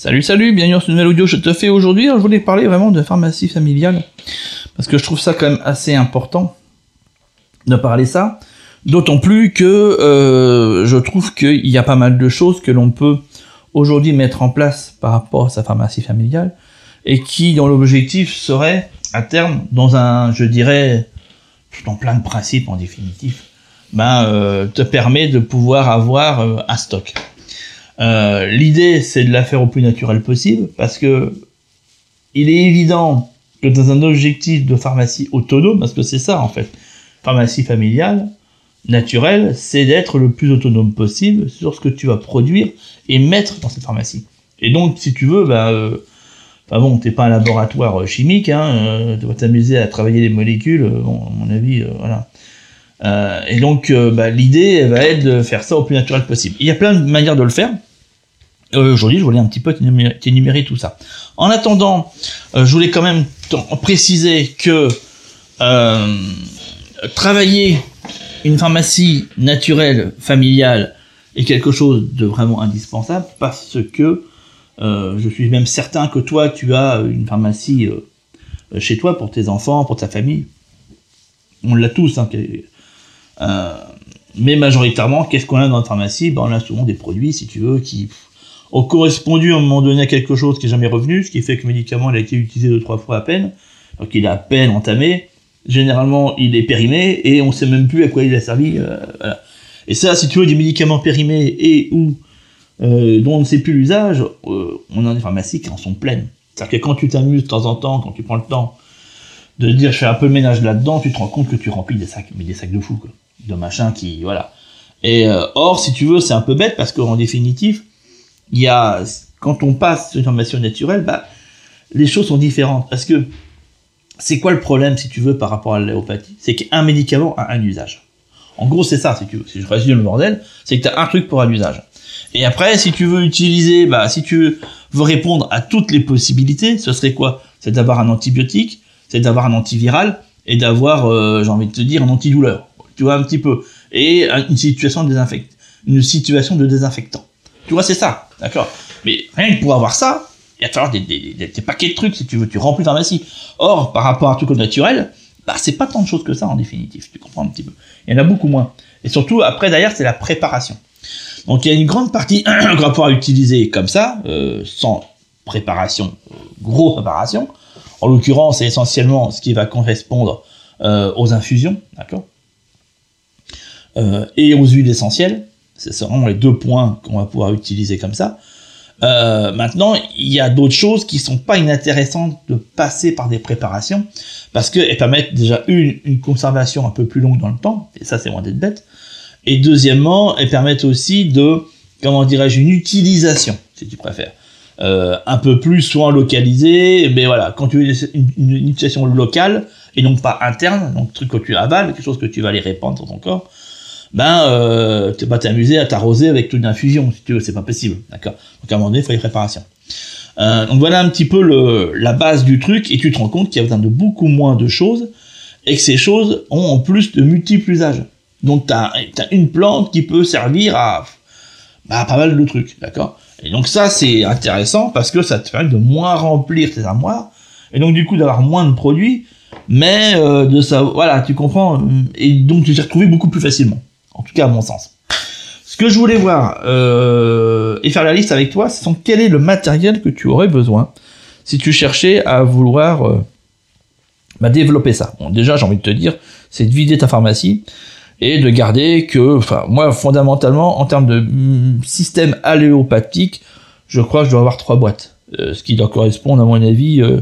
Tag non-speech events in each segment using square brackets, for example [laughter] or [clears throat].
Salut, salut, bienvenue dans ce nouvel audio. Je te fais aujourd'hui. Je voulais parler vraiment de pharmacie familiale parce que je trouve ça quand même assez important de parler ça. D'autant plus que euh, je trouve qu'il y a pas mal de choses que l'on peut aujourd'hui mettre en place par rapport à sa pharmacie familiale et qui, dans l'objectif, serait à terme dans un, je dirais, dans plein de principes en définitive, ben, euh, te permet de pouvoir avoir euh, un stock. Euh, l'idée, c'est de la faire au plus naturel possible, parce que il est évident que dans un objectif de pharmacie autonome, parce que c'est ça en fait, pharmacie familiale, naturelle, c'est d'être le plus autonome possible sur ce que tu vas produire et mettre dans cette pharmacie. Et donc, si tu veux, bah, euh, enfin bon, t'es pas un laboratoire chimique, hein, euh, tu vas t'amuser à travailler les molécules, bon, à mon avis, voilà. et donc, bah, l'idée va être de faire ça au plus naturel possible. Il y a plein de manières de le faire. Euh, aujourd'hui, je voulais un petit peu t'énumérer tout ça. En attendant, euh, je voulais quand même préciser que euh, travailler une pharmacie naturelle, familiale, est quelque chose de vraiment indispensable parce que je suis même certain que toi, tu as une pharmacie chez toi pour tes enfants, pour ta famille. On l'a tous. Hein, mais majoritairement, qu'est-ce qu'on a dans notre pharmacie? Ben, On a souvent des produits, si tu veux, qui ont correspondu à un moment donné à quelque chose qui n'est jamais revenu, ce qui fait que le médicament a été utilisé deux trois fois à peine, donc il est à peine entamé. Généralement, il est périmé et on sait même plus à quoi il a servi. Euh, et ça, si tu veux des médicaments périmés et ou euh, dont on ne sait plus l'usage, euh, on en est pharmacies qui en sont pleines. C'est-à-dire que quand tu t'amuses de temps en temps, quand tu prends le temps de dire je fais un peu le ménage là-dedans, tu te rends compte que tu remplis des sacs, mais des sacs de fou, quoi, de machin qui, voilà. Et or, si tu veux, c'est un peu bête parce qu'en définitive, il y a, quand on passe sur une formation naturelle, bah, les choses sont différentes. Parce que c'est quoi le problème, si tu veux, par rapport à l'allopathie C'est qu'un médicament a un usage. En gros, c'est ça, si tu. Si je résume le bordel, c'est que tu as un truc pour un usage. Et après, si tu veux utiliser, bah, si tu veux répondre à toutes les possibilités, ce serait quoi? C'est d'avoir un antibiotique, c'est d'avoir un antiviral, et d'avoir, euh, j'ai envie de te dire, un antidouleur. Tu vois, un petit peu. Et une situation de désinfect... une situation de désinfectant. Tu vois, c'est ça, d'accord Mais rien que pour avoir ça, il va falloir des, des, des, paquets de trucs, si tu veux, tu remplis ta pharmacie. Or, par rapport à un truc naturel, bah, c'est pas tant de choses que ça en définitive, tu comprends un petit peu. Il y en a beaucoup moins. Et surtout, après, derrière, c'est la préparation. Donc, il y a une grande partie [clears throat] qu'on va pouvoir utiliser comme ça, euh, sans préparation, euh, gros préparation. En l'occurrence, c'est essentiellement ce qui va correspondre euh, aux infusions, d'accord? Et aux huiles essentielles. C'est vraiment les deux points qu'on va pouvoir utiliser comme ça. Euh, maintenant, il y a d'autres choses qui sont pas inintéressantes de passer par des préparations parce qu'elles permettent déjà une, conservation un peu plus longue dans le temps, et ça c'est loin d'être bête. Et deuxièmement, elles permettent aussi de, comment dirais-je, une utilisation, si tu préfères, euh, un peu plus souvent localisée, mais voilà, quand tu une, une, utilisation locale et non pas interne, donc truc que tu avales, quelque chose que tu vas aller répandre dans ton corps, ben euh, tu vas t'amuser à t'arroser avec toute une infusion, si tu veux, c'est pas possible, d'accord? Donc à un moment donné, il faut les préparations. Euh, donc voilà un petit peu le, la base du truc, et tu te rends compte qu'il y a besoin de beaucoup moins de choses, et que ces choses ont en plus de multiples usages. Donc tu as, une plante qui peut servir à, bah, pas mal de trucs, d'accord? Et donc ça c'est intéressant parce que ça te permet de moins remplir tes armoires, et donc du coup d'avoir moins de produits, mais euh, de ça, voilà, tu comprends, et donc tu t'y retrouver beaucoup plus facilement en tout cas à mon sens. Ce que je voulais voir euh, et faire la liste avec toi, c'est quel est le matériel que tu aurais besoin si tu cherchais à vouloir euh, bah, développer ça. Bon, déjà, j'ai envie de te dire, c'est de vider ta pharmacie et de garder que, enfin, moi, fondamentalement, en termes de mm, système alléopathique, je crois que je dois avoir trois boîtes, euh, ce qui doit correspondre, à mon avis, euh,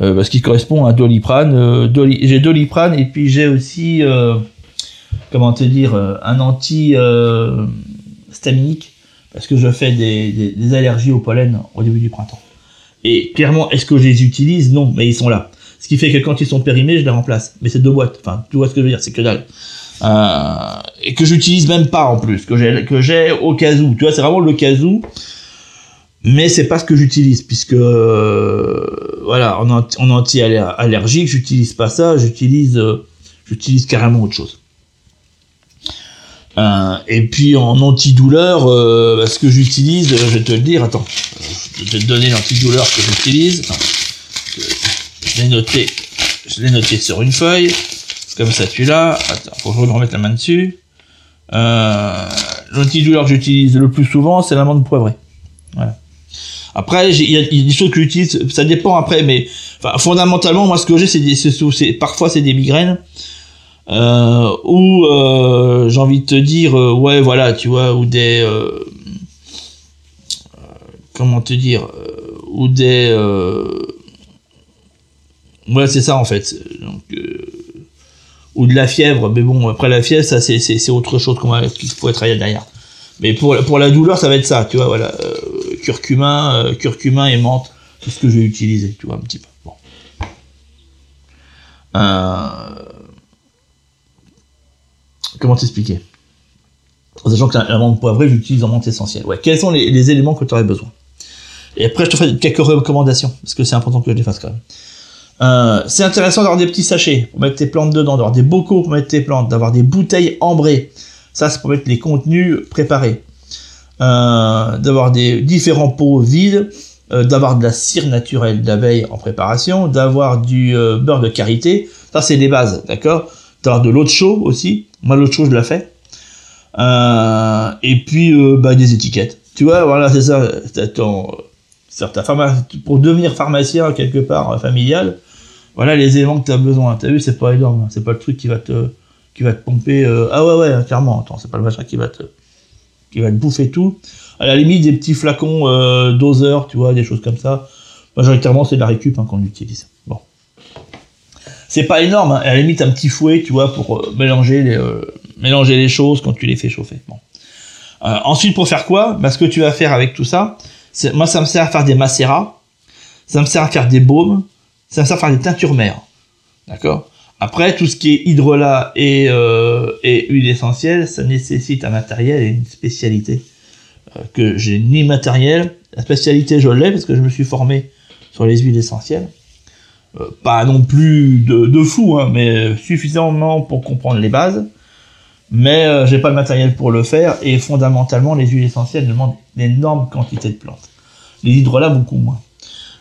euh, ce qui correspond à Doliprane. j'ai Doliprane et puis j'ai aussi comment te dire, euh, un anti-staminique, parce que je fais des, allergies au pollen au début du printemps. Et clairement, est-ce que je les utilise? Non, mais ils sont là. Ce qui fait que quand ils sont périmés, je les remplace. Mais c'est deux boîtes. Enfin, tu vois ce que je veux dire, c'est que dalle. Euh, et que j'utilise même pas en plus, que j'ai que j'ai au cas où. Tu vois, c'est vraiment le cas où. Mais c'est pas ce que j'utilise, puisque euh, voilà, en, anti-allergique, j'utilise pas ça, j'utilise j'utilise carrément autre chose. Euh, et puis en antidouleur, euh, ce que j'utilise, je vais te le dire, attends, je vais te donner l'antidouleur que j'utilise. Je l'ai noté, je l'ai noté sur une feuille. Comme ça, tu l'as. Attends, faut que je remette la main dessus. Euh, l'antidouleur que j'utilise le plus souvent, c'est l'amande poivrée. Voilà. Après, il y, a des choses que j'utilise, ça dépend après, mais fondamentalement, moi, ce que j'ai, c'est parfois c'est des migraines, euh, ou euh, j'ai envie de te dire, euh, ouais, voilà, tu vois, ou des, comment te dire, ou des, ouais, c'est ça en fait, ou de la fièvre, mais bon, après la fièvre, ça c'est autre chose qu'on qu'il faut travailler derrière. Mais pour, la douleur, ça va être ça, tu vois, voilà curcuma, curcuma et menthe, c'est ce que j'ai utilisé, tu vois, un petit peu. Bon. Comment t'expliquer? Sachant que la menthe poivrée, j'utilise en menthe essentielle. Ouais. Quels sont les, éléments que tu aurais besoin? Et après, je te fais quelques recommandations, parce que c'est important que je les fasse quand même. Euh, c'est intéressant d'avoir des petits sachets pour mettre tes plantes dedans, d'avoir des bocaux pour mettre tes plantes, d'avoir des bouteilles ambrées. Ça, c'est pour mettre les contenus préparés. Euh, d'avoir des différents pots vides, euh, d'avoir de la cire naturelle d'abeille en préparation, d'avoir du beurre de karité. Ça, c'est les bases, d'accord? D'avoir de de chaud aussi. Moi, de chaud, je la fais. et puis, bah, des étiquettes. Tu vois, voilà, c'est ça. Ton, pour devenir pharmacien quelque part familial, voilà les éléments que tu as besoin. Tu as vu, c'est pas énorme. C'est pas le truc qui va te, qui va te pomper. ah ouais, ouais, clairement. Attends, c'est pas le machin qui va te, qui va te bouffer tout. À la limite, des petits flacons euh, doseurs, tu vois, des choses comme ça. Majoritairement, c'est de la récup hein, qu'on utilise. C'est pas énorme, hein. à la limite, un petit fouet, tu vois, pour euh, mélanger, les, euh, mélanger les choses quand tu les fais chauffer. Bon. ensuite, pour faire quoi? Bah, Ce que tu vas faire avec tout ça, moi, ça me sert à faire des macérats, ça me sert à faire des baumes, ça me sert à faire des teintures mères. D'accord? Après, tout ce qui est hydrolat et, euh, huile essentielle, ça nécessite un matériel et une spécialité euh, que j'ai ni matériel. La spécialité, je l'ai parce que je me suis formé sur les huiles essentielles. Euh, pas non plus de, de fou, hein, mais suffisamment pour comprendre les bases. Mais euh, j'ai pas le matériel pour le faire et fondamentalement, les huiles essentielles demandent une énorme quantité de plantes. Les hydrolats, beaucoup moins.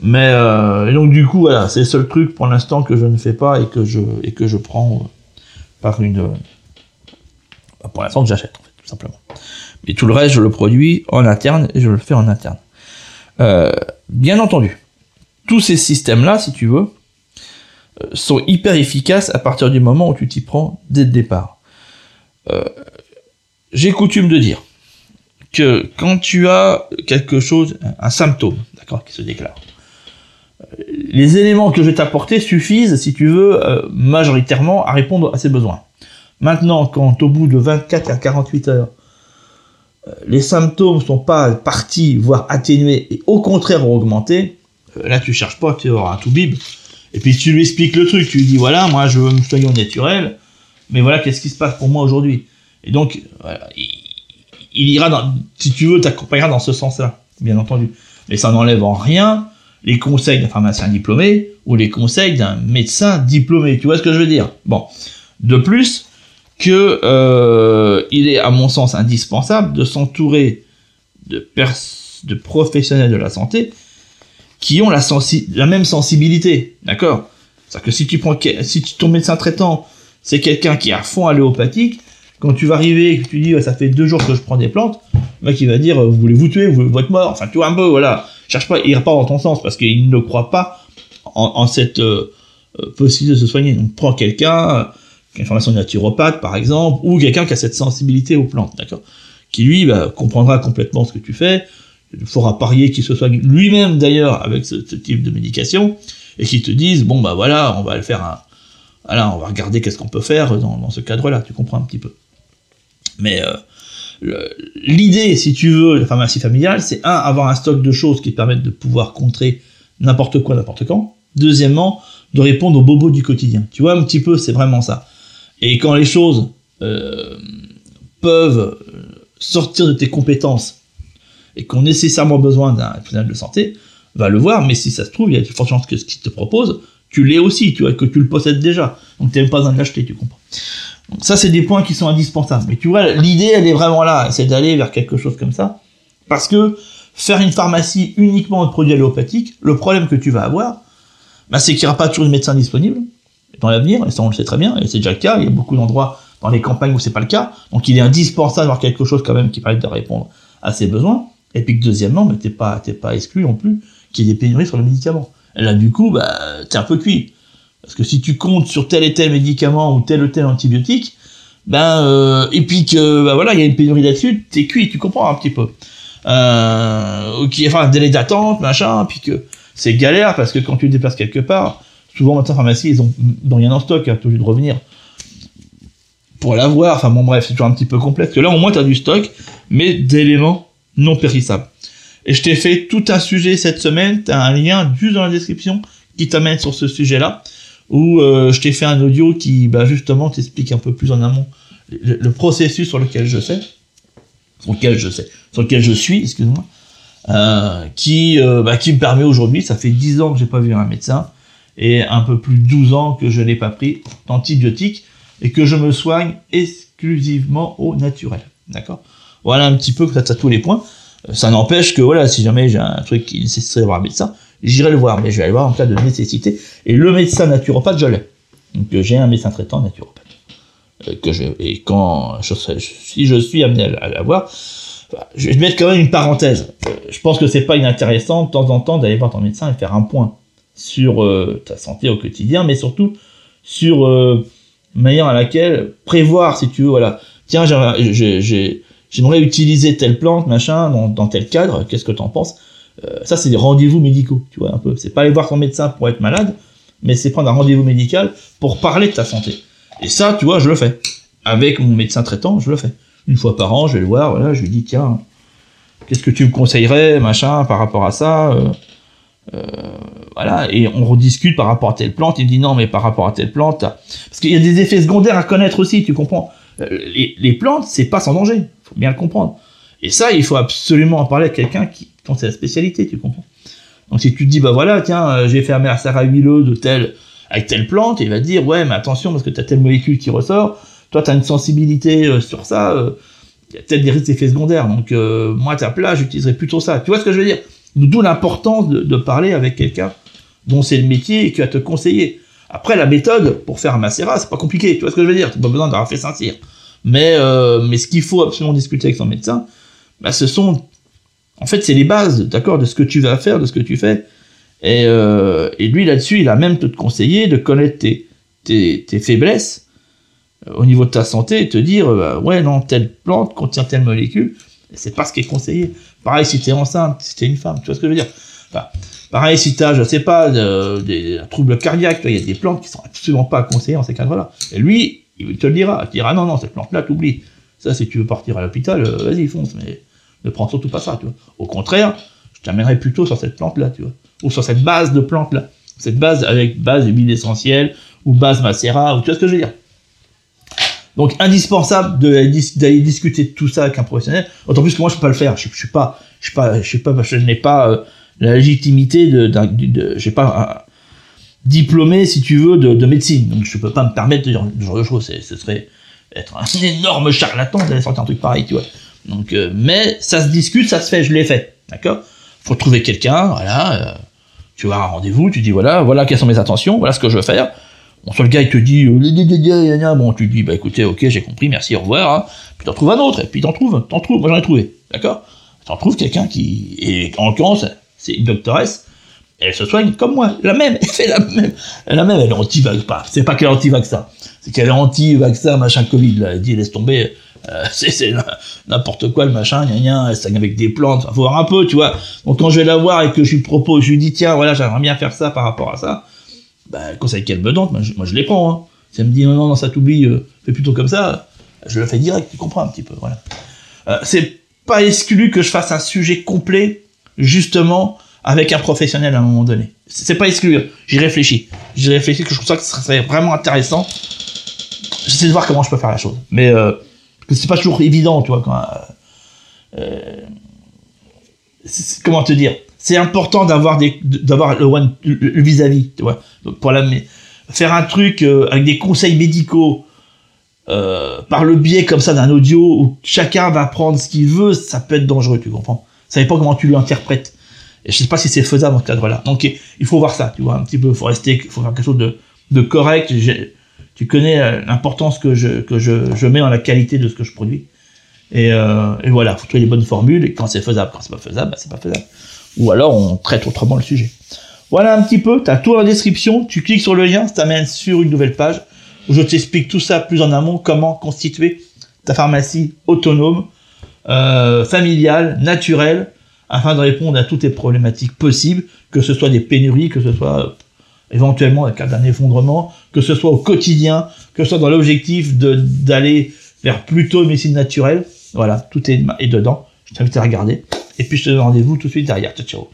Mais euh, et donc du coup voilà, c'est le seul truc pour l'instant que je ne fais pas et que je et que je prends euh, par une euh, pour l'instant j'achète en fait, tout simplement. Mais tout le reste je le produis en interne et je le fais en interne. Bien entendu, tous ces systèmes là, si tu veux, sont hyper efficaces à partir du moment où tu t'y prends dès le départ. Euh, J'ai coutume de dire que quand tu as quelque chose, un symptôme, d'accord, qui se déclare, les éléments que je vais t'apporter suffisent, si tu veux, euh, majoritairement à répondre à ces besoins. Maintenant, quand au bout de 24 à 48 heures, euh, les symptômes sont pas partis, voire atténués, et au contraire ont augmenté, euh, là tu cherches pas, tu auras un tout bib, et puis tu lui expliques le truc, tu lui dis voilà, moi je veux me soigner au naturel, mais voilà qu'est-ce qui se passe pour moi aujourd'hui? Et donc, il, ira dans, si tu veux, t'accompagnera dans ce sens-là, bien entendu. Mais ça n'enlève en rien les conseils d'un pharmacien diplômé ou les conseils d'un médecin diplômé. Tu vois ce que je veux dire? Bon. De plus, que euh, il est à mon sens indispensable de s'entourer de professionnels de la santé qui ont la, même sensibilité, d'accord? C'est-à-dire que si tu prends si ton médecin traitant c'est quelqu'un qui est à fond alléopathique, quand tu vas arriver et que tu dis ça fait deux jours que je prends des plantes, le mec il va dire vous voulez vous tuer, vous voulez être mort, enfin tu vois un peu voilà. Cherche pas, il pas dans ton sens parce qu'il ne croit pas en, cette euh, euh, possibilité de se soigner. Donc prends quelqu'un euh, qui a une formation de naturopathe par exemple, ou quelqu'un qui a cette sensibilité aux plantes, d'accord, qui lui bah, comprendra complètement ce que tu fais, il faudra parier qu'il se soigne lui-même d'ailleurs avec ce, type de médication, et qu'il te dise bon bah voilà, on va le faire un, voilà, on va regarder qu'est-ce qu'on peut faire dans, ce cadre-là, tu comprends un petit peu. Mais euh, l'idée, si tu veux, de la pharmacie familiale, c'est un, avoir un stock de choses qui permettent de pouvoir contrer n'importe quoi, n'importe quand. Deuxièmement, de répondre aux bobos du quotidien. Tu vois, un petit peu, c'est vraiment ça. Et quand les choses euh, peuvent sortir de tes compétences et qu'on a nécessairement besoin d'un professionnel de santé, va le voir, mais si ça se trouve, il y a de fortes chances que ce qu'il te propose, tu l'es aussi, tu vois, que tu le possèdes déjà. Donc tu pas besoin de l'acheter, tu comprends. Donc ça, c'est des points qui sont indispensables. Mais tu vois, l'idée, elle est vraiment là, c'est d'aller vers quelque chose comme ça. Parce que faire une pharmacie uniquement de produits allopathiques, le problème que tu vas avoir, bah, c'est qu'il n'y aura pas toujours de médecin disponible dans l'avenir, et ça on le sait très bien, et c'est déjà le cas, il y a beaucoup d'endroits dans les campagnes où c'est pas le cas, donc il est indispensable d'avoir quelque chose quand même qui permette de répondre à ses besoins, et puis que deuxièmement, mais t'es pas, t'es pas exclu non plus qu'il y ait des pénuries sur le médicament. Là du coup, bah, t'es un peu cuit. Parce que si tu comptes sur tel et tel médicament ou tel ou tel antibiotique, ben euh, et puis que bah voilà, il y a une pénurie là-dessus, t'es cuit, tu comprends un petit peu. Euh, qui enfin un délai d'attente, machin, puis que c'est galère parce que quand tu te déplaces quelque part, souvent maintenant pharmacie ils ont dans rien en stock, hein, obligé de revenir pour l'avoir. Enfin bon bref, c'est toujours un petit peu complexe. Que là au moins tu as du stock, mais d'éléments non périssables. Et je t'ai fait tout un sujet cette semaine, tu as un lien juste dans la description qui t'amène sur ce sujet-là où euh, je t'ai fait un audio qui bah, justement t'explique un peu plus en amont le, processus sur lequel je sais, sur lequel je sais, sur lequel je suis, excuse-moi, euh, qui, euh, bah, qui me permet aujourd'hui, ça fait 10 ans que j'ai pas vu un médecin, et un peu plus de 12 ans que je n'ai pas pris d'antibiotiques, et que je me soigne exclusivement au naturel. D'accord? Voilà un petit peu, ça, ça tous les points. Ça n'empêche que voilà, si jamais j'ai un truc qui nécessiterait d'avoir un médecin, j'irai le voir, mais je vais aller voir en cas de nécessité. Et le médecin naturopathe, je l'ai. Donc euh, j'ai un médecin traitant naturopathe. Euh, que je, et quand je si je suis amené à, l'avoir, je vais mettre quand même une parenthèse. Euh, je pense que c'est pas inintéressant de temps en temps d'aller voir ton médecin et faire un point sur ta santé au quotidien, mais surtout sur euh, manière à laquelle prévoir, si tu veux, voilà. Tiens, j'aimerais utiliser telle plante, machin, dans, tel cadre. Qu'est-ce que tu en penses? Euh, ça, c'est des rendez-vous médicaux, tu vois, un peu. C'est pas aller voir ton médecin pour être malade, mais c'est prendre un rendez-vous médical pour parler de ta santé. Et ça, tu vois, je le fais. Avec mon médecin traitant, je le fais. Une fois par an, je vais le voir, voilà, je lui dis, tiens, qu'est-ce que tu me conseillerais, machin, par rapport à ça euh, euh, voilà, et on rediscute par rapport à telle plante, il dit non, mais par rapport à telle plante, parce qu'il y a des effets secondaires à connaître aussi, tu comprends. Les, les plantes, c'est pas sans danger, faut bien le comprendre. Et ça, il faut absolument en parler à quelqu'un qui, c'est la spécialité, tu comprends. Donc si tu te dis, bah voilà, tiens, euh, j'ai fait un à huileux de telle, avec telle plante, il va dire, ouais, mais attention, parce que tu as telle molécule qui ressort, toi tu as une sensibilité euh, sur ça, euh, il y a peut-être des effets secondaires, donc moi à ta place, j'utiliserais plutôt ça. Tu vois ce que je veux dire? D'où l'importance de, parler avec quelqu'un dont c'est le métier et qui va te conseiller. Après, la méthode pour faire un macérat, c'est pas compliqué, tu vois ce que je veux dire? Tu pas besoin d'avoir fait Saint-Cyr. Mais, mais ce qu'il faut absolument discuter avec son médecin, bah, ce sont en fait, c'est les bases, d'accord, de ce que tu vas faire, de ce que tu fais. Et, euh, et lui, là-dessus, il a même te conseiller de connaître tes, tes, faiblesses euh, au niveau de ta santé et te dire, bah, ouais, non, telle plante contient telle molécule. C'est pas ce qui est conseillé. Pareil, si tu es enceinte, si tu es une femme, tu vois ce que je veux dire? Pareil, si tu as, je sais pas, des troubles cardiaques, il y a des plantes qui sont absolument pas conseillées en ces cas-là. Et lui, il te le dira. Il te dira, non, non, cette plante-là, t'oublies. Ça, si tu veux partir à l'hôpital, euh, vas-y, fonce. Mais ne prends surtout pas ça, tu vois. Au contraire, je t'amènerai plutôt sur cette plante-là, tu vois. Ou sur cette base de plante-là. Cette base avec base d'huile essentielle, ou base macérat, ou tu vois ce que je veux dire. Donc, indispensable d'aller discuter de tout ça avec un professionnel. Autant plus que moi, je peux pas le faire. Je, je suis pas, je suis pas, je sais pas, je n'ai pas euh, la légitimité de, de, j'ai pas diplômé, si tu veux, de, médecine. Donc, je peux pas me permettre de dire ce genre de choses. Ce serait être un [laughs] énorme charlatan d'aller sortir un truc pareil, tu vois. Donc, euh, mais ça se discute, ça se fait, je l'ai fait, d'accord? Faut trouver quelqu'un, voilà. Euh, tu à un rendez-vous, tu dis voilà, voilà quelles sont mes intentions, voilà ce que je veux faire. Bon, soit le gars il te dit euh, bon, tu dis bah écoutez, ok, j'ai compris, merci, au revoir. Hein. Puis t'en trouves un autre, et puis t'en trouves, t'en trouves, moi j'en ai trouvé, d'accord? T'en trouves quelqu'un qui, et en l'occurrence, c'est une doctoresse, elle se soigne comme moi, la même, elle fait la même, la même, elle est anti-vaccin, pas, c'est pas qu'elle est anti-vaccin, c'est qu'elle est anti-vaccin, machin Covid, là, elle dit laisse tomber, euh, [laughs] c'est n'importe quoi le machin, gna gna, elle avec des plantes, faut voir un peu, tu vois. Donc quand je vais la voir et que je lui propose, je lui dis tiens voilà j'aimerais bien faire ça par rapport à ça, bah le conseil qu'elle me donne, moi je, moi, je les prends. Hein. Si elle me dit non non, non ça t'oublie, euh, fais plutôt comme ça, je le fais direct, tu comprends un petit peu, voilà. Euh, c'est pas exclu que je fasse un sujet complet justement avec un professionnel à un moment donné. C'est pas exclu, j'y réfléchis. J'y réfléchis que je trouve ça que ce serait vraiment intéressant. J'essaie de voir comment je peux faire la chose. Mais euh, c'est pas toujours évident, tu vois. Quand, euh, comment te dire C'est important d'avoir d'avoir le vis-à-vis, tu vois. Pour la, faire un truc euh, avec des conseils médicaux euh, par le biais comme ça d'un audio où chacun va prendre ce qu'il veut, ça peut être dangereux, tu comprends Ça dépend comment tu l'interprètes. Et je sais pas si c'est faisable dans ce cadre-là. Donc, il faut voir ça, tu vois, un petit peu. Faut rester, faut faire quelque chose de, de correct. tu connais euh, l'importance que je, que je, je mets dans la qualité de ce que je produis. Et, euh, et voilà, faut trouver les bonnes formules. Et quand c'est faisable, quand c'est pas faisable, bah, c'est pas faisable. Ou alors, on traite autrement le sujet. Voilà un petit peu, tu as tout la description, tu cliques sur le lien, ça t'amène sur une nouvelle page où je t'explique tout ça plus en amont, comment constituer ta pharmacie autonome, euh, familiale, naturelle, afin de répondre à toutes les problématiques possibles, que ce soit des pénuries, que ce soit euh, éventuellement dans le cas d'un effondrement, que ce soit au quotidien, que ce soit dans l'objectif d'aller vers plutôt une médecine naturelle. Voilà, tout est, est dedans. Je t'invite à regarder. Et puis je te donne rendez-vous tout de suite derrière. Ciao, ciao.